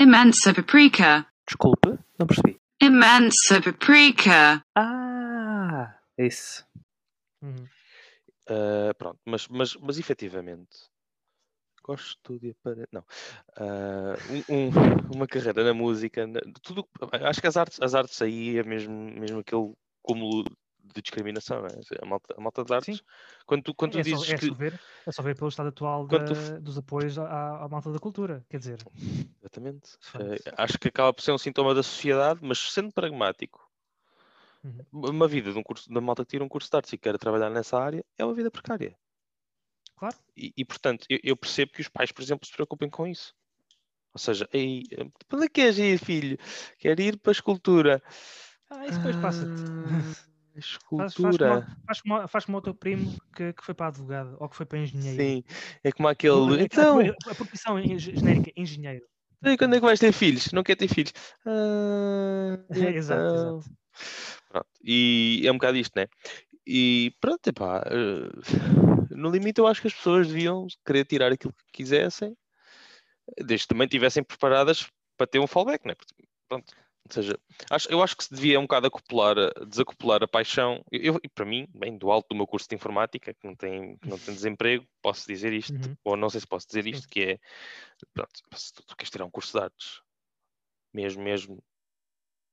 Imensa paprika. Desculpe, não percebi. Imensa paprika. Ah, isso. Uhum. Ah, pronto, mas, mas, mas efetivamente gosto de apare... não Ah, um- um- uma carreira na música na- tudo acho que as artes as artes aí é mesmo mesmo aquele cúmulo de discriminação não é? a malta, a malta de artes Sim. quando tu, quando tu é, dizes só, é, que só ver, é só ver pelo estado atual Quando tu da- dos apoios à, à malta da cultura. Quer dizer, exatamente ah, acho que acaba por ser um sintoma da sociedade mas sendo pragmático Uhum. uma vida de um curso da malta que tira um curso de artes e quer trabalhar nessa área é uma vida precária claro. E, e, portanto, eu, eu percebo que os pais, por exemplo, se preocupem com isso. Ou seja, eh, para onde é que queres ir, filho? Quero ir para a escultura. Ah, isso depois passa-te. Ah, Faz, faz, escultura. como, faz, como, faz como o teu primo que, que foi para advogado ou que foi para engenheiro. Sim, é como aquele. a- a- Então, a, a profissão en- genérica, engenheiro. e quando é que vais ter filhos? Não quer ter filhos. Ah, exato, então. exato. Pronto. E é um bocado isto, né? E pronto, epá, eh, no limite eu acho que as pessoas deviam querer tirar aquilo que quisessem, desde que também estivessem preparadas para ter um fallback, né? Porque, pronto, ou seja, acho, eu acho que se devia um bocado acoplar, a- desacoplar a paixão. Eu, eu- para mim, bem, do alto do meu curso de informática, que não tem, que não tem desemprego, posso dizer isto, Uhum. ou não sei se posso dizer isto, que é, pronto, se tu, tu queres tirar um curso de artes, mesmo, mesmo,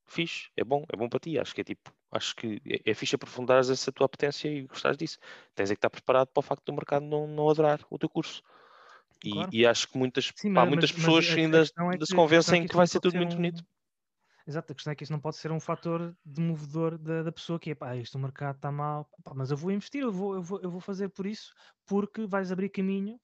fixe, é bom, é bom para ti. Acho que é tipo, acho que é, é fixe aprofundares essa tua potência e gostares disso. Tens é que estar preparado para o facto do mercado não, não adorar o teu curso. E, Claro. e acho que muitas, Sim, mas- muitas mas- mas pessoas a ainda, é ainda se questão é convencem que que vai ser tudo muito um- bonito. Exato, a questão é que isso não pode ser um fator demovedor da, da pessoa que é pá, isto o mercado está mal, pá, mas eu vou investir, eu vou, eu, vou, eu vou fazer por isso, porque vais abrir caminho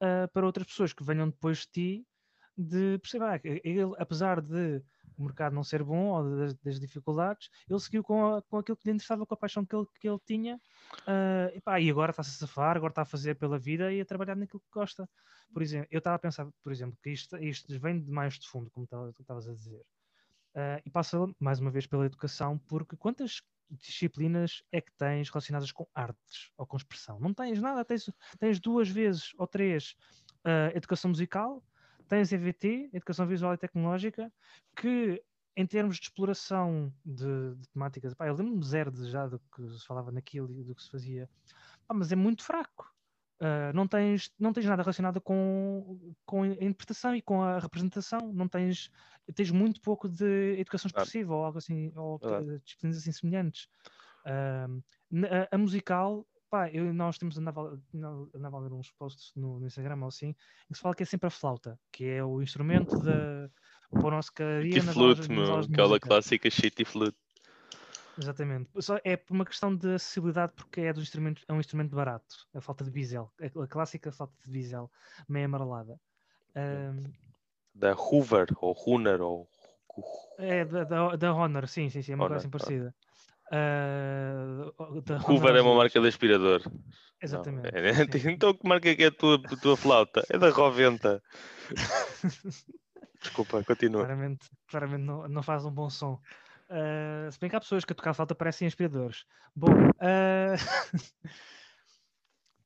ah, para outras pessoas que venham depois de ti de perceber, ah, que ele, apesar de o mercado não ser bom ou das, das dificuldades, ele seguiu com, a- com aquilo que lhe interessava, com a paixão que ele, que ele tinha, ah, e, pá, e agora está-se a safar, agora está a fazer pela vida e a trabalhar naquilo que gosta. Por exemplo, eu estava a pensar, por exemplo, que isto, isto vem de mais de fundo, como estavas a dizer. Uh, e passa mais uma vez pela educação, porque quantas disciplinas é que tens relacionadas com artes ou com expressão? Não tens nada, tens, tens duas vezes ou três uh, educação musical, tens EVT, Educação Visual e Tecnológica, que em termos de exploração de, de temáticas, pá, eu lembro-me zero de, já do que se falava naquilo e do que se fazia, Pá, mas é muito fraco. Uh, não, tens, não tens nada relacionado com, com a interpretação e com a representação, não tens tens muito pouco de educação expressiva ou algo assim, ou uh, disciplinas assim semelhantes. Na- a, musical, pá, eu, nós temos andava, andava a ler uns posts no, no Instagram ou assim, em que se fala que é sempre a flauta, que é o instrumento da, para o nosso dia Shitty flute, de aquela clássica shitty flute. Exatamente. Só é por uma questão de acessibilidade, porque é, dos instrumentos, é um instrumento barato, a falta de bisel, a, a clássica falta de bisel, meio amarelada. Um, Da Hoover, ou Runner, ou. É da, da, da Honor, sim, sim, sim, é uma Honor, coisa assim Honor. parecida. Da Hoover é uma marca de aspirador. Não, Exatamente. é- sim. Então que marca que é a tua, a tua flauta? É da Roventa. Desculpa, continua. claramente, claramente não, não faz um bom som. Ah, se bem que há pessoas que a tocar flauta parecem aspiradores. Bom, ah,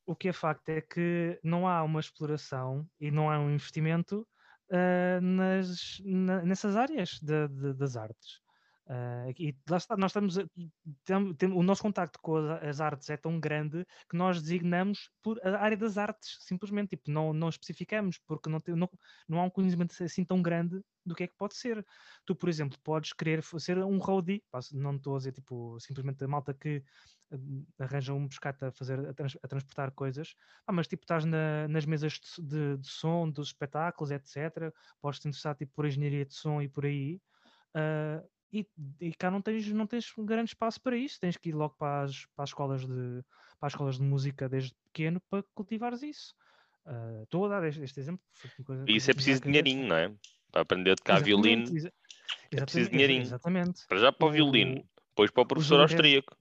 o que é facto é que não há uma exploração e não há um investimento ah, nas, na- nessas áreas de- de- das artes. Ah, e lá está, nós estamos, tem- tem- o nosso contacto com as, as artes é tão grande que nós designamos por a área das artes, simplesmente, tipo, não, não especificamos, porque não, tem, não, não há um conhecimento assim tão grande do que é que pode ser. Tu, por exemplo, podes querer ser um roadie, não estou a dizer tipo, simplesmente a malta que hum, arranja um pescate a, fazer, a, trans- a transportar coisas, ah, mas tipo, estás na- nas mesas de, de- som, dos espetáculos, etc. Podes te interessar tipo, por engenharia de som e por aí. ah, e, e cá não tens, não tens um grande espaço para isso, tens que ir logo para as, para as escolas de para as escolas de música desde pequeno para cultivares isso. Ah, Estou a dar este, este exemplo. E isso é preciso dinheirinho, não é? Para aprender a tocar Exatamente, violino, exa- é preciso dinheirinho. Exatamente. para já para o O- violino, depois para o professor Júlio Rez- austríaco.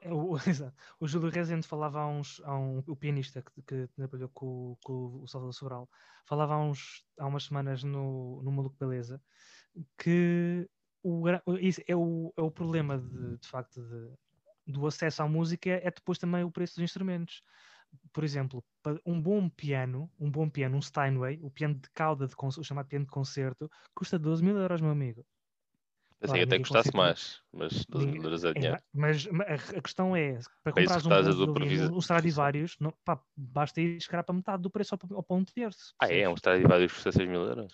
É, O, exato. o Júlio Rezende falava há uns, há um, o pianista que, que trabalhou com, o- com o Salvador Sobral, falava há, uns, há umas semanas no, no Maluco Beleza que o, é, o, é o problema de, de facto de- do acesso à música é depois também o preço dos instrumentos. por exemplo, um bom piano, um bom piano, um Steinway, o piano de cauda, de o chamado piano de concerto, custa 12 mil euros, meu amigo. Assim, Claro, até considera- mais, mas 12 mil euros é É, dinheiro. mas ma- a, a questão é, para que um, do provisa- um Stradivarius, não, pá, basta ir chegar para metade do preço ou para, ou para um terço. Ah, é? Um Stradivarius custa 6 mil euros?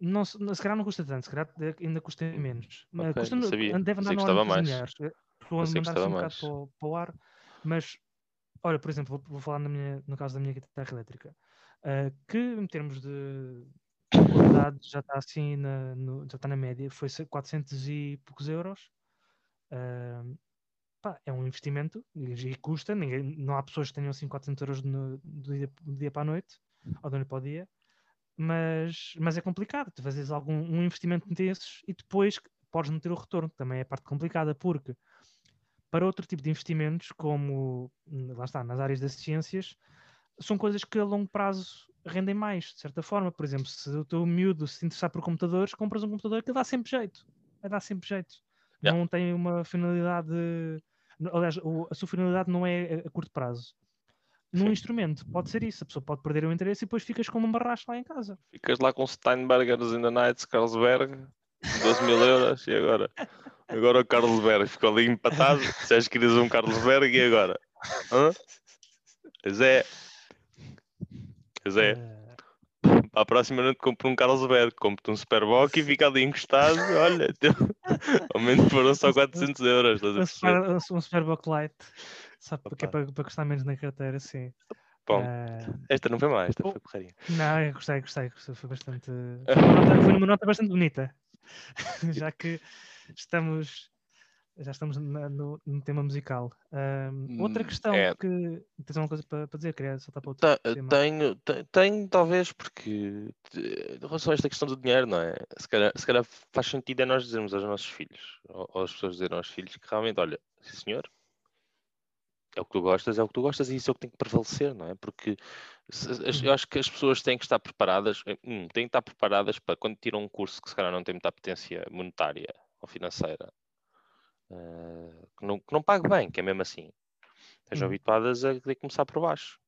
Não, se- não, calhar não custa tanto, se calhar ainda custa menos. Mas Ok, custa não sabia. Deve andar dos mais. milhares. Eh, Estou a mandar assim um bocado para, o- para o ar, mas olha, por exemplo, vou, vou falar minha- no caso da minha guitarra elétrica, eh, que em termos de qualidade já está assim na, no- já está na média, foi se- 400 e poucos euros. Ah, pá, é um investimento e, e custa, ninguém, não há pessoas que tenham assim 400 euros no- do, dia, do dia para a noite ou da noite para o dia, mas, mas é complicado. Tu fazes algum um investimento desses e depois podes não ter o retorno, também é a parte complicada, porque para outro tipo de investimentos, como hum, lá está, nas áreas das ciências, são coisas que a longo prazo rendem mais, de certa forma. Por exemplo, se o teu miúdo se interessar por computadores, compras um computador que dá sempre jeito. Vai dar sempre jeito. Yeah. Não tem uma finalidade. Aliás, a sua finalidade não é a curto prazo. Num Sim. instrumento, pode ser isso. A pessoa pode perder o interesse e depois ficas com um barracho lá em casa. Ficas lá com Steinbergers in the Nights, Carlsberg, 12 mil euros, e agora? Agora o Carlsberg ficou ali empatado. Disseste que querias um Carlsberg e agora? Hã? Pois é. Pois é. Para a próxima noite compro um Carlsberg, compro um Superboc e fica ali encostado. Olha, teu- ao menos foram só 400 euros. Estás a um, super, um, um Superboc Light. Só porque é para, para custar menos na carteira, sim. Bom, Eh, esta não foi má, esta oh. foi porcaria. Não, eu gostei, gostei, gostei. Foi bastante. Foi uma nota, foi uma nota bastante bonita. já que estamos. Já estamos na- no, no tema musical. Ahm, outra Hum, questão é. que. Tens alguma coisa para, para dizer? Queria saltar para outro Ta- tema. Tenho, te- tenho, talvez, porque em relação a esta questão do dinheiro, não é? Se calhar, se calhar faz sentido é nós dizermos aos nossos filhos, ou, ou as pessoas dizerem aos filhos, que realmente, olha, sim senhor, é o que tu gostas, é o que tu gostas e isso é o que tem que prevalecer, não é? Porque eu Uhum. acho que as pessoas têm que estar preparadas, eh, um, têm que estar preparadas para quando tiram um curso que se calhar não tem muita potência monetária ou financeira, eh, que, não, que não pague bem, que é mesmo assim. Estejam Uhum. habituadas a ter que começar por baixo.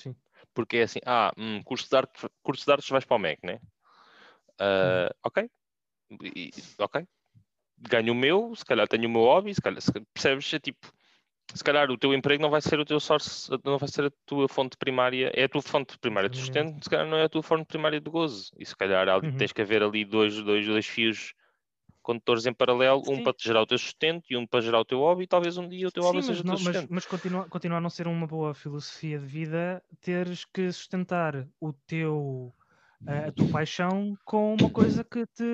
Sim. Porque é assim, ah, hum, curso, de arte, curso de artes vais para o MEC, né? Ah, Ok. E- ok. Ganho o meu, se calhar tenho o meu hobby, se calhar, se- percebes? É tipo, se calhar o teu emprego não vai ser o teu source, não vai ser a tua fonte primária, é a tua fonte primária de sustento, se calhar não é a tua fonte primária de gozo. E se calhar ali, Uhum. tens que haver ali dois, dois, dois fios condutores em paralelo, um Sim. para te gerar o teu sustento e um para gerar o teu hobby, e talvez um dia o teu hobby Sim, seja mas, o teu não, mas, sustento. mas continua, continua a não ser uma boa filosofia de vida teres que sustentar o teu, a a tua paixão com uma coisa que te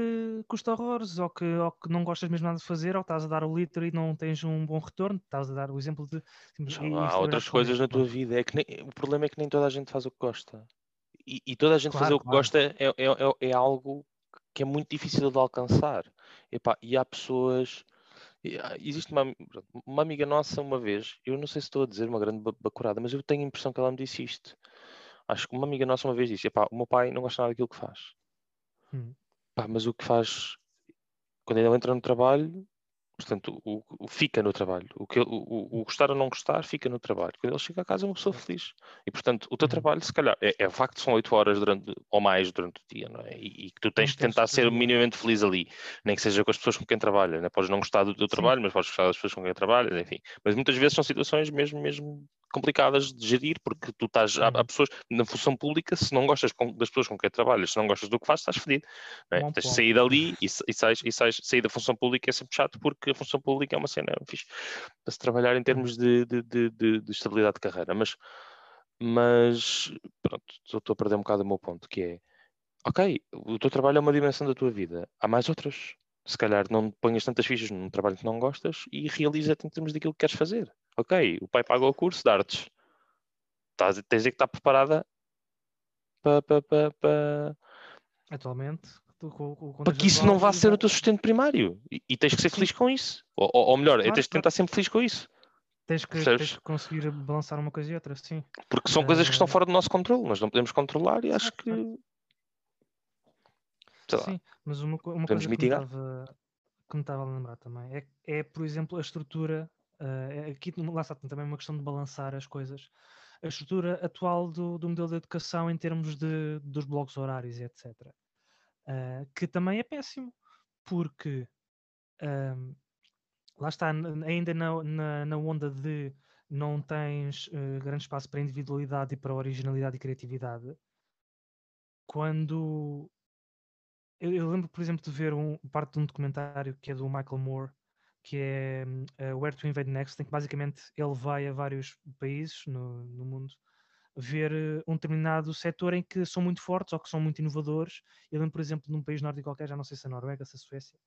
custa horrores ou que, ou que não gostas mesmo nada de fazer ou estás a dar o litro e não tens um bom retorno. Estás a dar o exemplo de. E há outras coisas na tua vida. É que nem- o problema é que nem toda a gente faz o que gosta. E, e toda a gente fazer Claro, o que gosta é, é, é, é algo que é muito difícil de alcançar. Epá, e há pessoas. há- Existe uma, uma amiga nossa, uma vez, eu não sei se estou a dizer uma grande ba- bacurada, mas eu tenho a impressão que ela me disse isto. Acho que uma amiga nossa uma vez disse: Epá, o meu pai não gosta nada daquilo que faz. Hum. Mas o que faz quando ele entra no trabalho, portanto, o, o fica no trabalho. O, que, o, o- gostar ou não gostar fica no trabalho. Quando ele chega a casa é uma pessoa feliz. E portanto, o teu Uhum. trabalho, se calhar, é, é o facto de são 8 horas durante, ou mais durante o dia, não é? E, que tu tens de tentar que ser minimamente feliz ali, nem que seja com as pessoas com quem trabalhas, né? Podes não gostar do teu trabalho, mas podes gostar das pessoas com quem trabalhas, enfim. Mas muitas vezes são situações mesmo, mesmo complicadas de gerir, porque tu estás, há, há Uhum. pessoas, na função pública, se não gostas com- das pessoas com quem trabalhas, se não gostas do que fazes, estás fedido. é? Bom Tens de sair dali e, e, sais, e sais, sair da função pública é sempre chato, porque a função pública é uma cena fixe para se trabalhar em termos de, de, de, de- de estabilidade de carreira. Mas, mas pronto, estou estou a perder um bocado o meu ponto, que é ok, o teu trabalho é uma dimensão da tua vida, há mais outras. Se calhar não ponhas tantas fichas num trabalho que não gostas e realiza-te em termos daquilo que queres fazer. Ok, o pai paga o curso de artes. Estás, tens de que estar preparada para, Atualmente, tu, com, com, para que isso não vá ser o teu sustento primário. E, e tens que ser Sim. feliz com isso. Ou, ou- ou melhor, Claro, tens de tentar sempre feliz com isso. Tens que, tens que conseguir balançar uma coisa e outra, sim. Porque são coisas que estão Eh, fora do nosso controle. Nós não podemos controlar e acho que. Sei lá. Sim, mas uma, uma coisa que me, mitigar? estava, que me estava a lembrar também é, é, por exemplo, a estrutura eh, aqui lá está também uma questão de balançar as coisas. A estrutura atual do, do modelo de educação em termos de, dos blocos horários e etc. Uh, que também é péssimo, porque um, lá está, ainda na, na, na, onda de não tens uh, grande espaço para individualidade e para originalidade e criatividade. Quando eu, eu, lembro, por exemplo, de ver um, parte de um documentário que é do Michael Moore, que é uh, Where to Invade Next, em que basicamente ele vai a vários países no, no mundo ver uh, um determinado setor em que são muito fortes ou que são muito inovadores. Eu lembro, por exemplo, num país nórdico qualquer, já não sei se é a Noruega, se é a Suécia,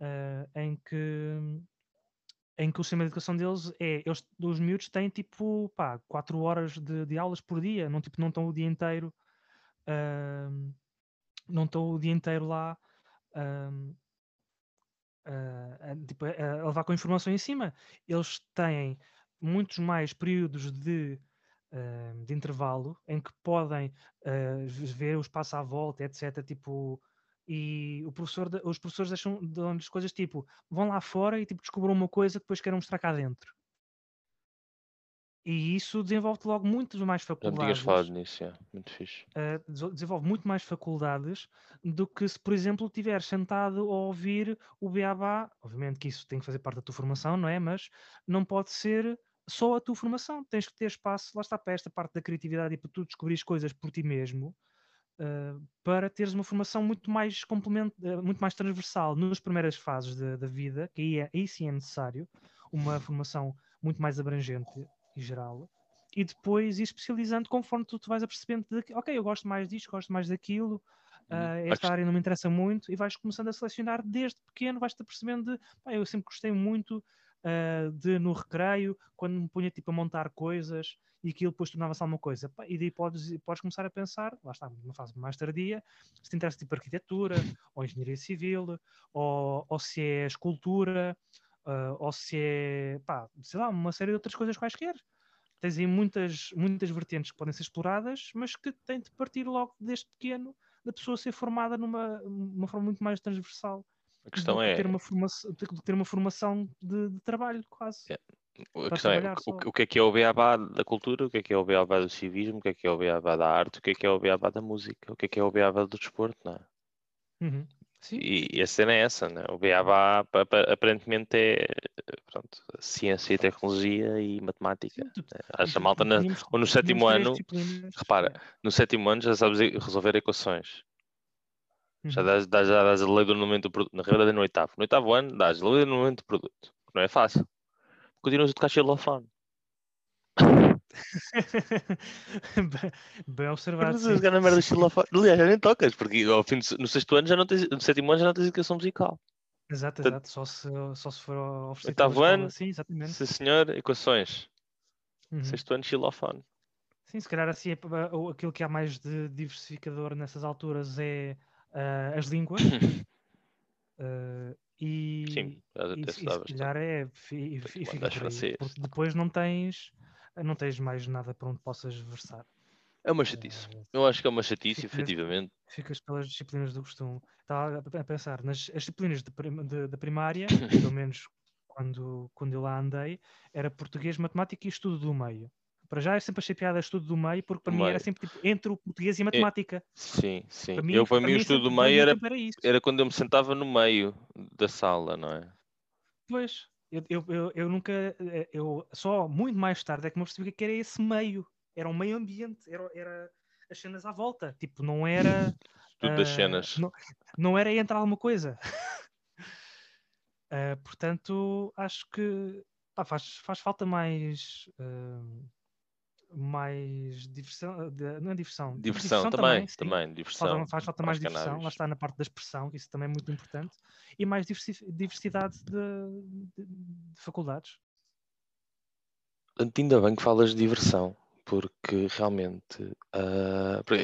uh, em que em que o sistema de educação deles é, eles, os miúdos têm tipo, pá, 4 horas de, de, aulas por dia, não, tipo, não estão o dia inteiro, uh, não estão o dia inteiro lá uh, uh, tipo, a levar com informação em cima. Eles têm muitos mais períodos de, de intervalo em que podem ver o espaço à volta, etc. Tipo, e o professor, os professores deixam de coisas tipo vão lá fora e tipo descobram uma coisa que depois querem mostrar cá dentro. E isso desenvolve logo muitas mais faculdades. Já me falado nisso, é. muito fixe. Uh, desenvolve muito mais faculdades do que se, por exemplo, estiveres sentado a ouvir o beabá. Obviamente que isso tem que fazer parte da tua formação, não é? Mas não pode ser só a tua formação. Tens que ter espaço, lá está para esta parte da criatividade e para tu descobrires coisas por ti mesmo uh, para teres uma formação muito mais complemento, uh, muito mais transversal nas primeiras fases da vida, que aí, é, aí sim é necessário uma formação muito mais abrangente e geral, e depois ir especializando conforme tu, tu vais apercebendo de que, ok, eu gosto mais disto, gosto mais daquilo, uh, esta área não me interessa muito, e vais começando a selecionar desde pequeno, vais-te apercebendo de, pá, eu sempre gostei muito uh, de no recreio, quando me punha tipo a montar coisas e aquilo depois tornava-se alguma coisa. E daí podes, podes começar a pensar, lá está, numa fase mais tardia, se te interessa tipo arquitetura, ou engenharia civil, ou, ou se é escultura, uh, ou se é, pá, sei lá, uma série de outras coisas quaisquer. Tens aí muitas, muitas vertentes que podem ser exploradas, mas que têm de partir logo desde pequeno da pessoa ser formada numa uma forma muito mais transversal. A questão é. Ter uma formação, ter uma formação de, de trabalho, quase. É. A questão é o, o, que é que é o beabá da cultura, o que é que é o beabá do civismo, o que é que é o beabá da arte, o que é que é o beabá da música, o que é que é o beabá do desporto, não é? Uhum. E, e, a cena é essa, né? o beabá aparentemente é pronto, ciência e tecnologia e matemática. Sim, tu, a malta na, ou no sétimo ano, repara, no sétimo ano já sabes resolver equações. Uhum. Já dás, dás, já dás a lei do momento do produto. Na realidade é no oitavo. No oitavo ano dás a lei do momento do produto. Não é fácil continuas a tocar xilofone. bem, observado. Mas a merda xilofone. Aliás, já nem tocas, porque ao fim do, no sexto ano já não tens, no sétimo ano já não tens educação musical. Exato, exato. Só se, só se for oferecido. Oitavo ano, sim, exatamente. Sim, senhor, equações. Uhum. Sexto ano, xilofone. Sim, se calhar assim, é, aquilo que há mais de diversificador nessas alturas é uh, as línguas. uh, E, Sim, e, e se calhar é e, e fica por aí, porque depois não tens não tens mais nada para onde possas versar. É uma chatice. Uh, Eu acho que é uma chatice, ficas, efetivamente. Ficas pelas disciplinas do costume. Estava a pensar nas as disciplinas da primária, pelo menos quando, quando eu lá andei, era português, matemática e estudo do meio. Para já eu sempre achei piada estudo do meio, porque para mim era sempre tipo, entre o português e a matemática. É, sim, sim. Para mim, eu, para, para mim, o estudo do meio era, era, era, quando eu me sentava no meio da sala, não é? Pois, eu, eu, eu, eu, nunca, eh, eu só muito mais tarde é que me percebi que era esse meio. Era um meio ambiente, era, era as cenas à volta. Tipo, não era. Tudo uh, das cenas. Não, não era entrar alguma coisa. uh, portanto, acho que pá, faz, faz falta mais. Uh, mais diversão, de, não é diversão, diversão, diversão também, também, também diversão. Faz, faz falta mais diversão, lá está na parte da expressão, que isso também é muito importante, e mais diversidade de, de, de faculdades. Ainda bem que falas de diversão, porque realmente uh,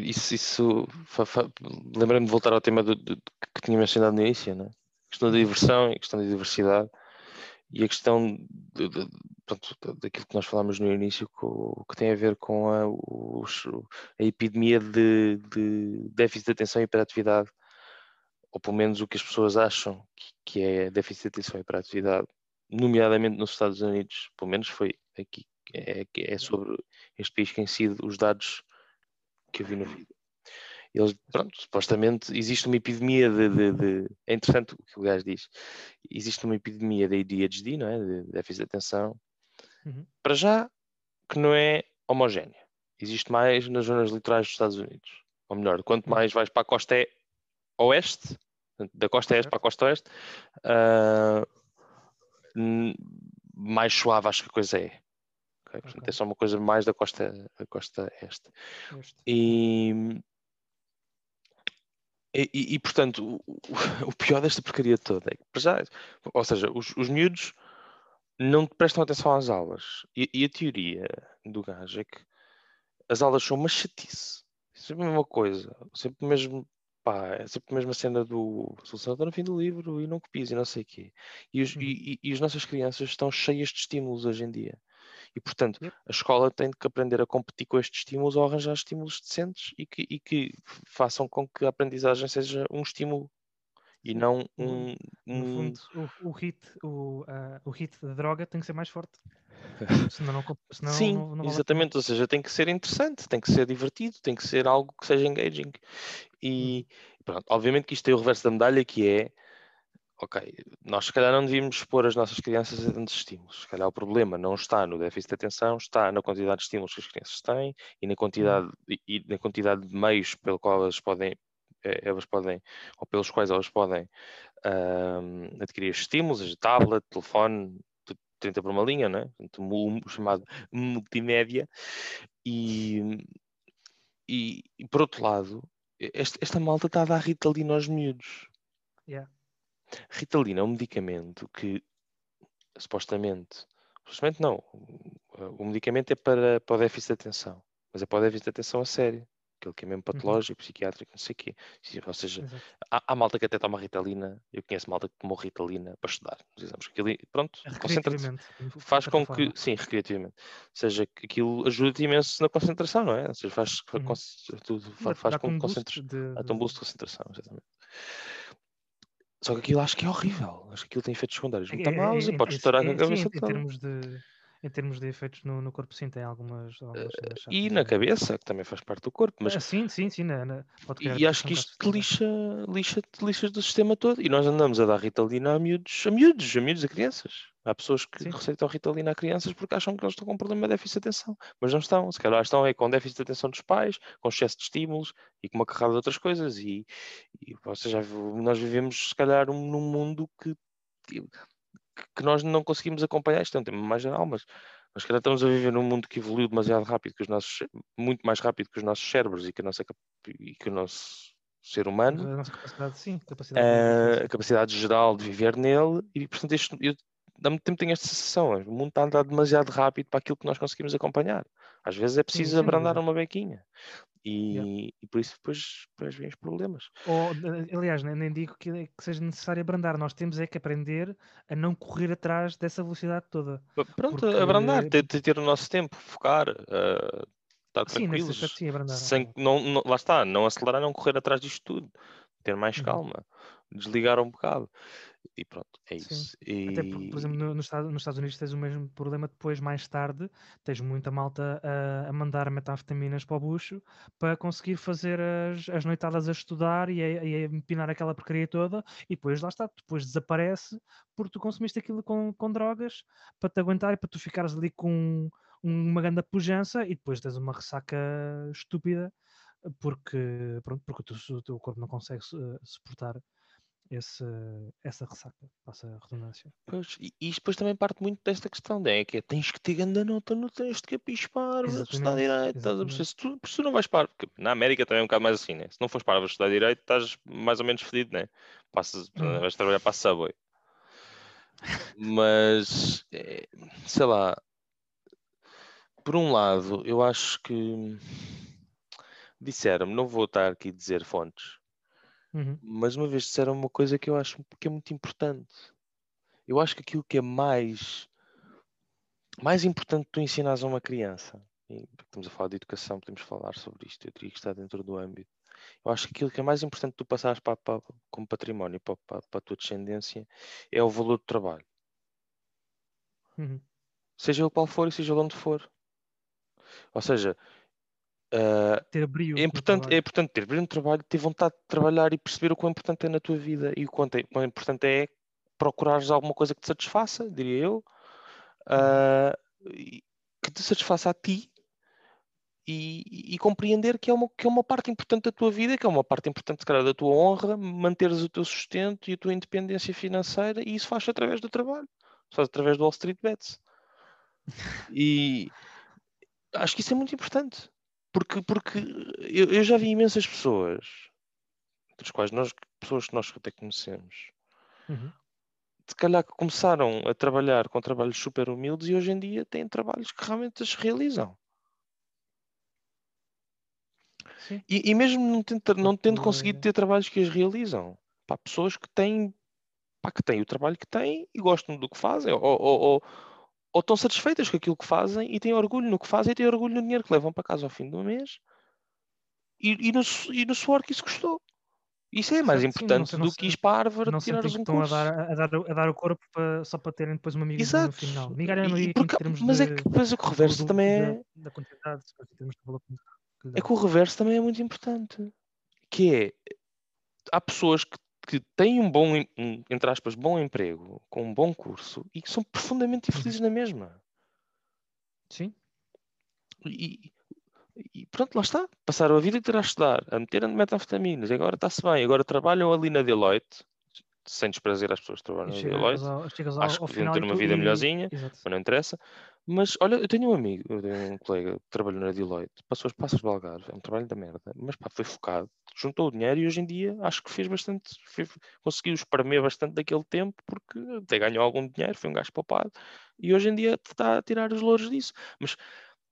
isso, isso lembra-me de voltar ao tema do, do, que tinha mencionado no início, né? a questão da uhum. diversão e a questão da diversidade e a questão de, de, pronto, daquilo que nós falámos no início, com, que tem a ver com a, os, a epidemia de, de, déficit de atenção e hiperatividade, ou pelo menos o que as pessoas acham que, que é déficit de atenção e hiperatividade, nomeadamente nos Estados Unidos, pelo menos foi aqui, é, é sobre este país que têm sido os dados que eu vi no vídeo. Eles, pronto, supostamente existe uma epidemia de, de, de, É interessante o que o gajo diz. Existe uma epidemia de ADHD, não é? De déficit de atenção. Uhum. Para já, que não é homogénea. Existe mais nas zonas litorais dos Estados Unidos. Ou melhor, quanto Uhum. mais vais para a costa e- oeste, da costa este Certo. para a costa oeste, n- mais suave acho que a coisa é. Ok? Portanto, Ok. é só uma coisa mais da costa, da costa este. Este. E, e, e- e, portanto, o, o- pior desta porcaria toda é que, já, ou seja, os, os miúdos não prestam atenção às aulas. E, e a teoria do gajo é que as aulas são uma chatice. É sempre a mesma coisa. Sempre o mesmo. Pá, é sempre a mesma cena do solução está no fim do livro e não copias e não sei o quê. E, os, e, e- e as nossas crianças estão cheias de estímulos hoje em dia. E, portanto, a escola tem que aprender a competir com estes estímulos ou arranjar estímulos decentes e que, e que façam com que a aprendizagem seja um estímulo e não um. Um- fundo, o, o hit, o, ah, o hit da droga tem que ser mais forte. Senão não, senão Sim, não, não exatamente. Ou seja, tem que ser interessante, tem que ser divertido, tem que ser algo que seja engaging. E pronto, obviamente que isto tem o reverso da medalha que é ok, nós se calhar não devíamos expor as nossas crianças a tantos estímulos. Se calhar o problema não está no déficit de atenção, está na quantidade de estímulos que as crianças têm e na quantidade, e, e na quantidade de meios pelo qual elas podem, eh, elas podem, ou pelos quais elas podem ahm, adquirir estímulos, tablet, telefone, tu- 30 por uma linha, né? O chamado multimédia. E, e, por outro lado, este- esta malta está a dar Ritalina aos miúdos. Yeah. Ritalina é um medicamento que supostamente, supostamente não, o, medicamento é para, para o déficit de atenção, mas é para o déficit de atenção a sério, aquele que é mesmo patológico, psiquiátrico, não sei o quê. Ou seja, Exato. há, há malta que até toma Ritalina, eu conheço malta que tomou Ritalina para estudar nos exames, aquilo, pronto, concentra-te Recreativamente. de faz com que, sim, recreativamente, seja que aquilo ajuda-te imenso na concentração, não é? Ou seja, faz, Uhum. cons- tudo, fa- Dá- faz dá-te com que concentres, de- um boost de concentração, exatamente. Só que aquilo acho que é horrível, acho que aquilo tem efeitos secundários É- muito é- maus é- e podes é- estourar é- a sim, cabeça em toda. termos de em termos de efeitos no, no corpo sim tem algumas, algumas cenas E na é. cabeça, que também faz parte do corpo, mas Ah, sim sim sim na, na, E acho que isto te lixa, lixa, te lixas do sistema todo. E nós andamos a dar Ritalina a miúdos, a miúdos, a miúdos, a crianças. Há pessoas que Sim. receitam Ritalina a crianças porque acham que eles estão com um problema de déficit de atenção. Mas não estão. Se calhar estão é com déficit de atenção dos pais, com excesso de estímulos e com uma carrada de outras coisas. E, e ou seja, nós vivemos, se calhar, um- num mundo que, que nós não conseguimos acompanhar. Isto é um tema mais geral, mas nós, calhar, estamos a viver num mundo que evoluiu demasiado rápido, que os nossos, muito mais rápido que os nossos cérebros e que, a nossa, e que o nosso ser humano a nossa capacidade sim capacidade de eh, a capacidade geral de viver nele e portanto este, eu há muito tempo tenho esta sensação o mundo está a andar demasiado rápido para aquilo que nós conseguimos acompanhar às vezes é preciso sem abrandar dúvida. uma bequinha e, Yeah. e por isso depois, depois vêm os problemas Ou, eh, aliás, nem, nem digo que, que seja necessário abrandar, nós temos é que aprender a não correr atrás dessa velocidade toda. Pronto, Porque- abrandar, ter, ter, ter o nosso tempo, focar eh, estar Sim, nesse tranquilos aspecto sim, abrandar. sem, não, não- lá está, não acelerar, não correr atrás disto tudo ter mais Uhum. calma desligar um bocado e pronto, é Sim. isso Até por, e por exemplo, no- nos Estados, nos Estados Unidos tens o mesmo problema, depois, mais tarde, tens muita malta a, a mandar metanfetaminas para o bucho para conseguir fazer as, as noitadas a estudar e a, e a empinar aquela porcaria toda, e depois lá está, depois desaparece porque tu consumiste aquilo com, com drogas para te aguentar e para tu ficares ali com uma grande pujança e depois tens uma ressaca estúpida porque, pronto, porque o teu, o teu corpo não consegue su- suportar esse, essa ressaca, passa a redundância. Pois, e isto depois também parte muito desta questão, né? que é tens que ter grande nota, não tens de capispar, vais estudar direito, estás a perceber? Se tu, se tu não vais para, porque na América também é um bocado mais assim, né? Se não fores para estudar direito, estás mais ou menos fedido, né? Passas, Uhum. vais trabalhar para a Subway. Mas, eh, sei lá, por um lado, eu acho que disseram-me, não vou estar aqui a dizer fontes, Uhum. mas uma vez disseram uma coisa que eu acho que é muito importante. Eu acho que aquilo que é mais, mais importante que tu ensinas a uma criança, e estamos a falar de educação, podemos falar sobre isto, eu teria que estar dentro do âmbito. Eu acho que aquilo que é mais importante tu passares para, para- como património para, para, para a tua descendência é o valor do trabalho. Uhum. seja ele qual for e seja ele onde for. Ou seja, ah, Ter brilho. é importante, é importante ter brilho no trabalho, ter vontade de trabalhar e perceber o quão importante é na tua vida e o quanto é, quão importante é procurares alguma coisa que te satisfaça, diria eu, e que te satisfaça a ti e, e- e compreender que é, uma, que é uma parte importante da tua vida, que é uma parte importante, se calhar, da tua honra, manteres o teu sustento e a tua independência financeira, e isso faz através do trabalho, faz através do Wall Street Bets. E acho que isso é muito importante, porque, porque eu, eu já vi imensas pessoas, das quais nós, pessoas que nós até conhecemos, Uhum. se calhar que começaram a trabalhar com trabalhos super humildes e hoje em dia têm trabalhos que realmente as realizam. E, e mesmo não tendo, não tendo conseguido ter trabalhos que as realizam, pá, pessoas que têm, pá, que têm o trabalho que têm e gostam do que fazem, ou, ou, ou, ou estão satisfeitas com aquilo que fazem e têm orgulho no que fazem e têm orgulho no dinheiro que levam para casa ao fim do mês e, e, no, e no suor que isso custou. Isso é mais Certo, sim, não importante do que ir para a Harvard Não tirares um estão a curso. dar, a, dar, o- a dar o corpo para- só para terem depois uma no Exato. final. Migalha é E- porque- mas é de, que depois o que reverso do- também da, é, da quantidade, lhe é que o reverso também é muito importante. Que é, há pessoas que, que têm um bom, um, entre aspas, bom emprego, com um bom curso, e que são profundamente Uhum. infelizes na mesma. Sim, E, e pronto, lá está. Passaram a vida inteira a estudar, a meter metanfetaminas, e agora está-se bem. Agora trabalham ali na Deloitte, sem desprazer às pessoas que trabalham na Deloitte, ao, ao, acho que deviam ter uma vida e- melhorzinha. Exato. mas não interessa. Mas olha, eu tenho um amigo, eu tenho um colega que trabalhou na Deloitte, passou as passas do Algarve, é um trabalho da merda, mas pá, foi focado, juntou o dinheiro e hoje em dia acho que fez bastante, fez- conseguiu espremer bastante daquele tempo porque até ganhou algum dinheiro, foi um gajo poupado e hoje em dia está a tirar os louros disso. Mas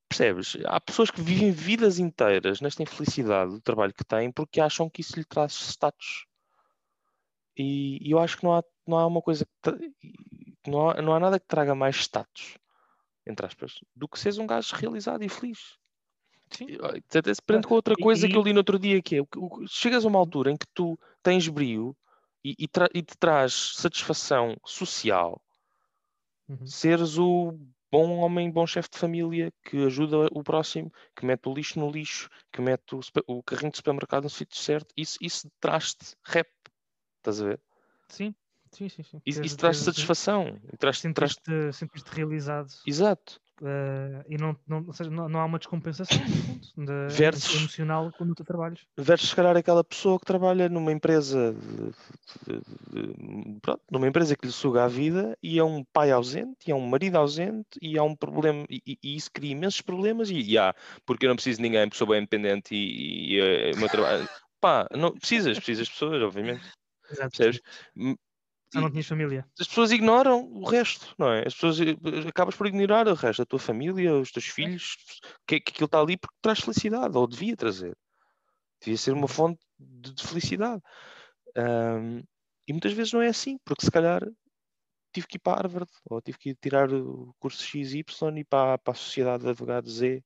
percebes? Há pessoas que vivem vidas inteiras nesta infelicidade do trabalho que têm porque acham que isso lhe traz status. E, e eu acho que não há, não há uma coisa que não há, não há nada que traga mais status, entre aspas, do que seres um gajo realizado e feliz. Sim. E, Até se prende com outra e- coisa que eu e- li no outro dia, que é chegas a uma altura em que tu tens brio e, e, tra- e te traz satisfação social, Uhum. seres o bom homem, bom chefe de família que ajuda o próximo, que mete o lixo no lixo, que mete o, o carrinho de supermercado no sítio certo, isso, isso traz-te rap, estás a ver? Sim, sim, sim. sim. Isso, isso traz satisfação. e Traz, traz... Sentir-te realizado Exato. eh, e não, não, ou seja, não, não há uma descompensação no fundo, da- Versus- emocional quando tu trabalhas. Versus, se calhar, aquela pessoa que trabalha numa empresa de- de- de- pronto, numa empresa que lhe suga a vida e é um pai ausente, e é um marido ausente, e há um problema, e, e- e isso cria imensos problemas, e, e há, porque eu não preciso de ninguém, porque sou bem independente e, e, eh, o meu trabalho. Pá, não precisas, precisas de pessoas, obviamente. Exato. Percebes? Não tinhas família. as pessoas ignoram o resto, não é? As pessoas eh, acabas por ignorar o resto, a tua família, os teus filhos, que, que aquilo está ali porque traz felicidade, ou devia trazer. Devia ser uma fonte de, de felicidade. Ahm, e muitas vezes não é assim, porque se calhar tive que ir para Harvard, ou tive que ir tirar o curso XY e para, para a Sociedade de Advogados Z.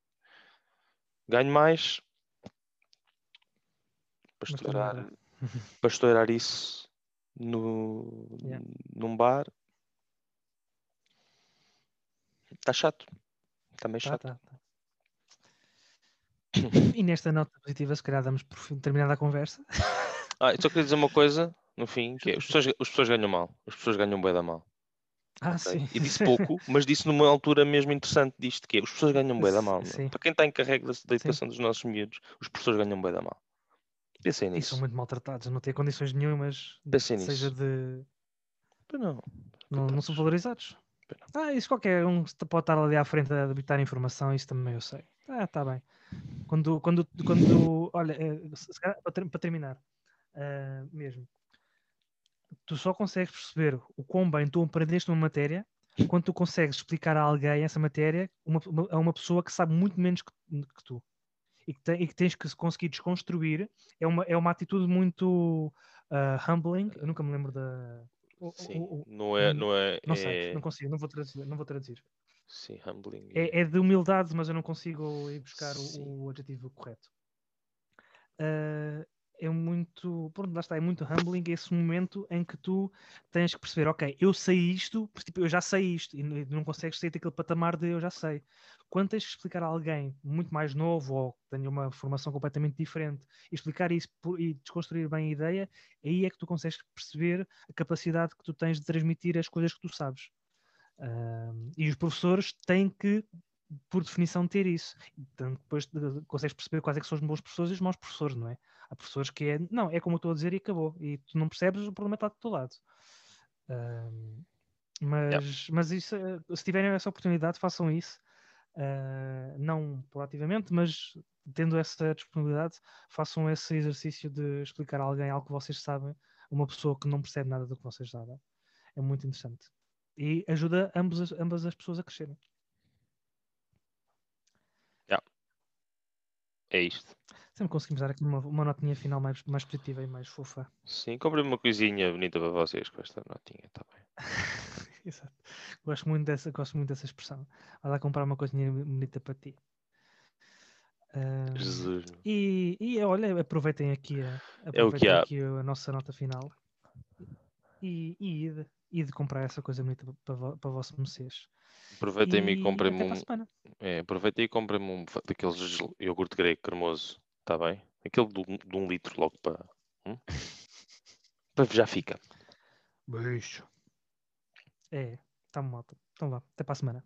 Ganho mais para estourar, para estourar isso no, Yeah. num bar. Está chato. Está meio Tá, chato. tá, tá. E nesta nota positiva, se calhar damos por fim terminada a conversa. Ah, só queria dizer uma coisa no fim, que é, as pessoas, as pessoas ganham mal. As pessoas ganham bem da mal. Ah, ok? sim. E disse pouco, mas disse numa altura mesmo interessante disto, que é, as pessoas ganham bem da mal. Sim. Para quem está em da, da educação dos nossos miúdos, os professores ganham bem da mal. Pensem E nisso. são muito maltratados, não têm condições nenhumas, Pensem seja nisso. de. Pois Não. Não, não são valorizados. Pois Ah, isso qualquer um pode estar ali à frente a debitar informação, isso também eu sei. Ah, tá bem. Quando, quando, quando olha, eh, se se calhar, para, ter- para terminar, ah, mesmo, tu só consegues perceber o quão bem tu aprendeste uma matéria quando tu consegues explicar a alguém essa matéria uma, uma- a uma pessoa que sabe muito menos que, que tu e que, tem- e que tens que se conseguir desconstruir. É uma, é uma atitude muito ah, humbling. Eu nunca me lembro da. o- o- Sim, o- não é, hum, não é, não sei, é- não consigo, não vou traduzir. Não vou traduzir. sim, humbling. É, é de humildade, mas eu não consigo ir buscar o, o adjetivo correto. Ah, é muito, pronto, lá está, é muito humbling esse momento em que tu tens que perceber, ok, eu sei isto, tipo, eu já sei isto, e não consegues sair daquele patamar de eu já sei. Quando tens que explicar a alguém muito mais novo ou que tenha uma formação completamente diferente explicar isso e desconstruir bem a ideia, aí é que tu consegues perceber a capacidade que tu tens de transmitir as coisas que tu sabes. Ahm, e os professores têm que, por definição, ter isso. Então, depois de- consegues perceber quais é que são os bons professores e os maus professores, não é? Há professores que é, não, é como eu estou a dizer e acabou. E tu não percebes, o problema está do teu lado. Mas, mas isso, eh, se tiverem essa oportunidade, façam isso. Ah, não proativamente, mas tendo essa disponibilidade, façam esse exercício de explicar a alguém algo que vocês sabem, uma pessoa que não percebe nada do que vocês sabem. É muito interessante. E ajuda ambos, ambas as pessoas a crescerem. É isto. Sempre conseguimos dar aqui uma, uma notinha final mais, mais positiva e mais fofa. Sim, comprei uma coisinha bonita para vocês com esta notinha, está bem. Exato. Gosto muito dessa, gosto muito dessa expressão. Vai lá comprar uma coisinha bonita para ti. Ah, Jesus. e, e olha, aproveitem aqui a, É o aproveitem há. aqui a nossa nota final e, e ide, ide comprar essa coisa bonita para, para vossos vocês. Aproveitem-me e E comprem-me um. É, aproveitem e comprem-me um daqueles iogurte grego cremoso, está bem? Aquele de um, de um litro logo para. hum? para já fica. Beijo. É, está moto. Então vá, até para a semana.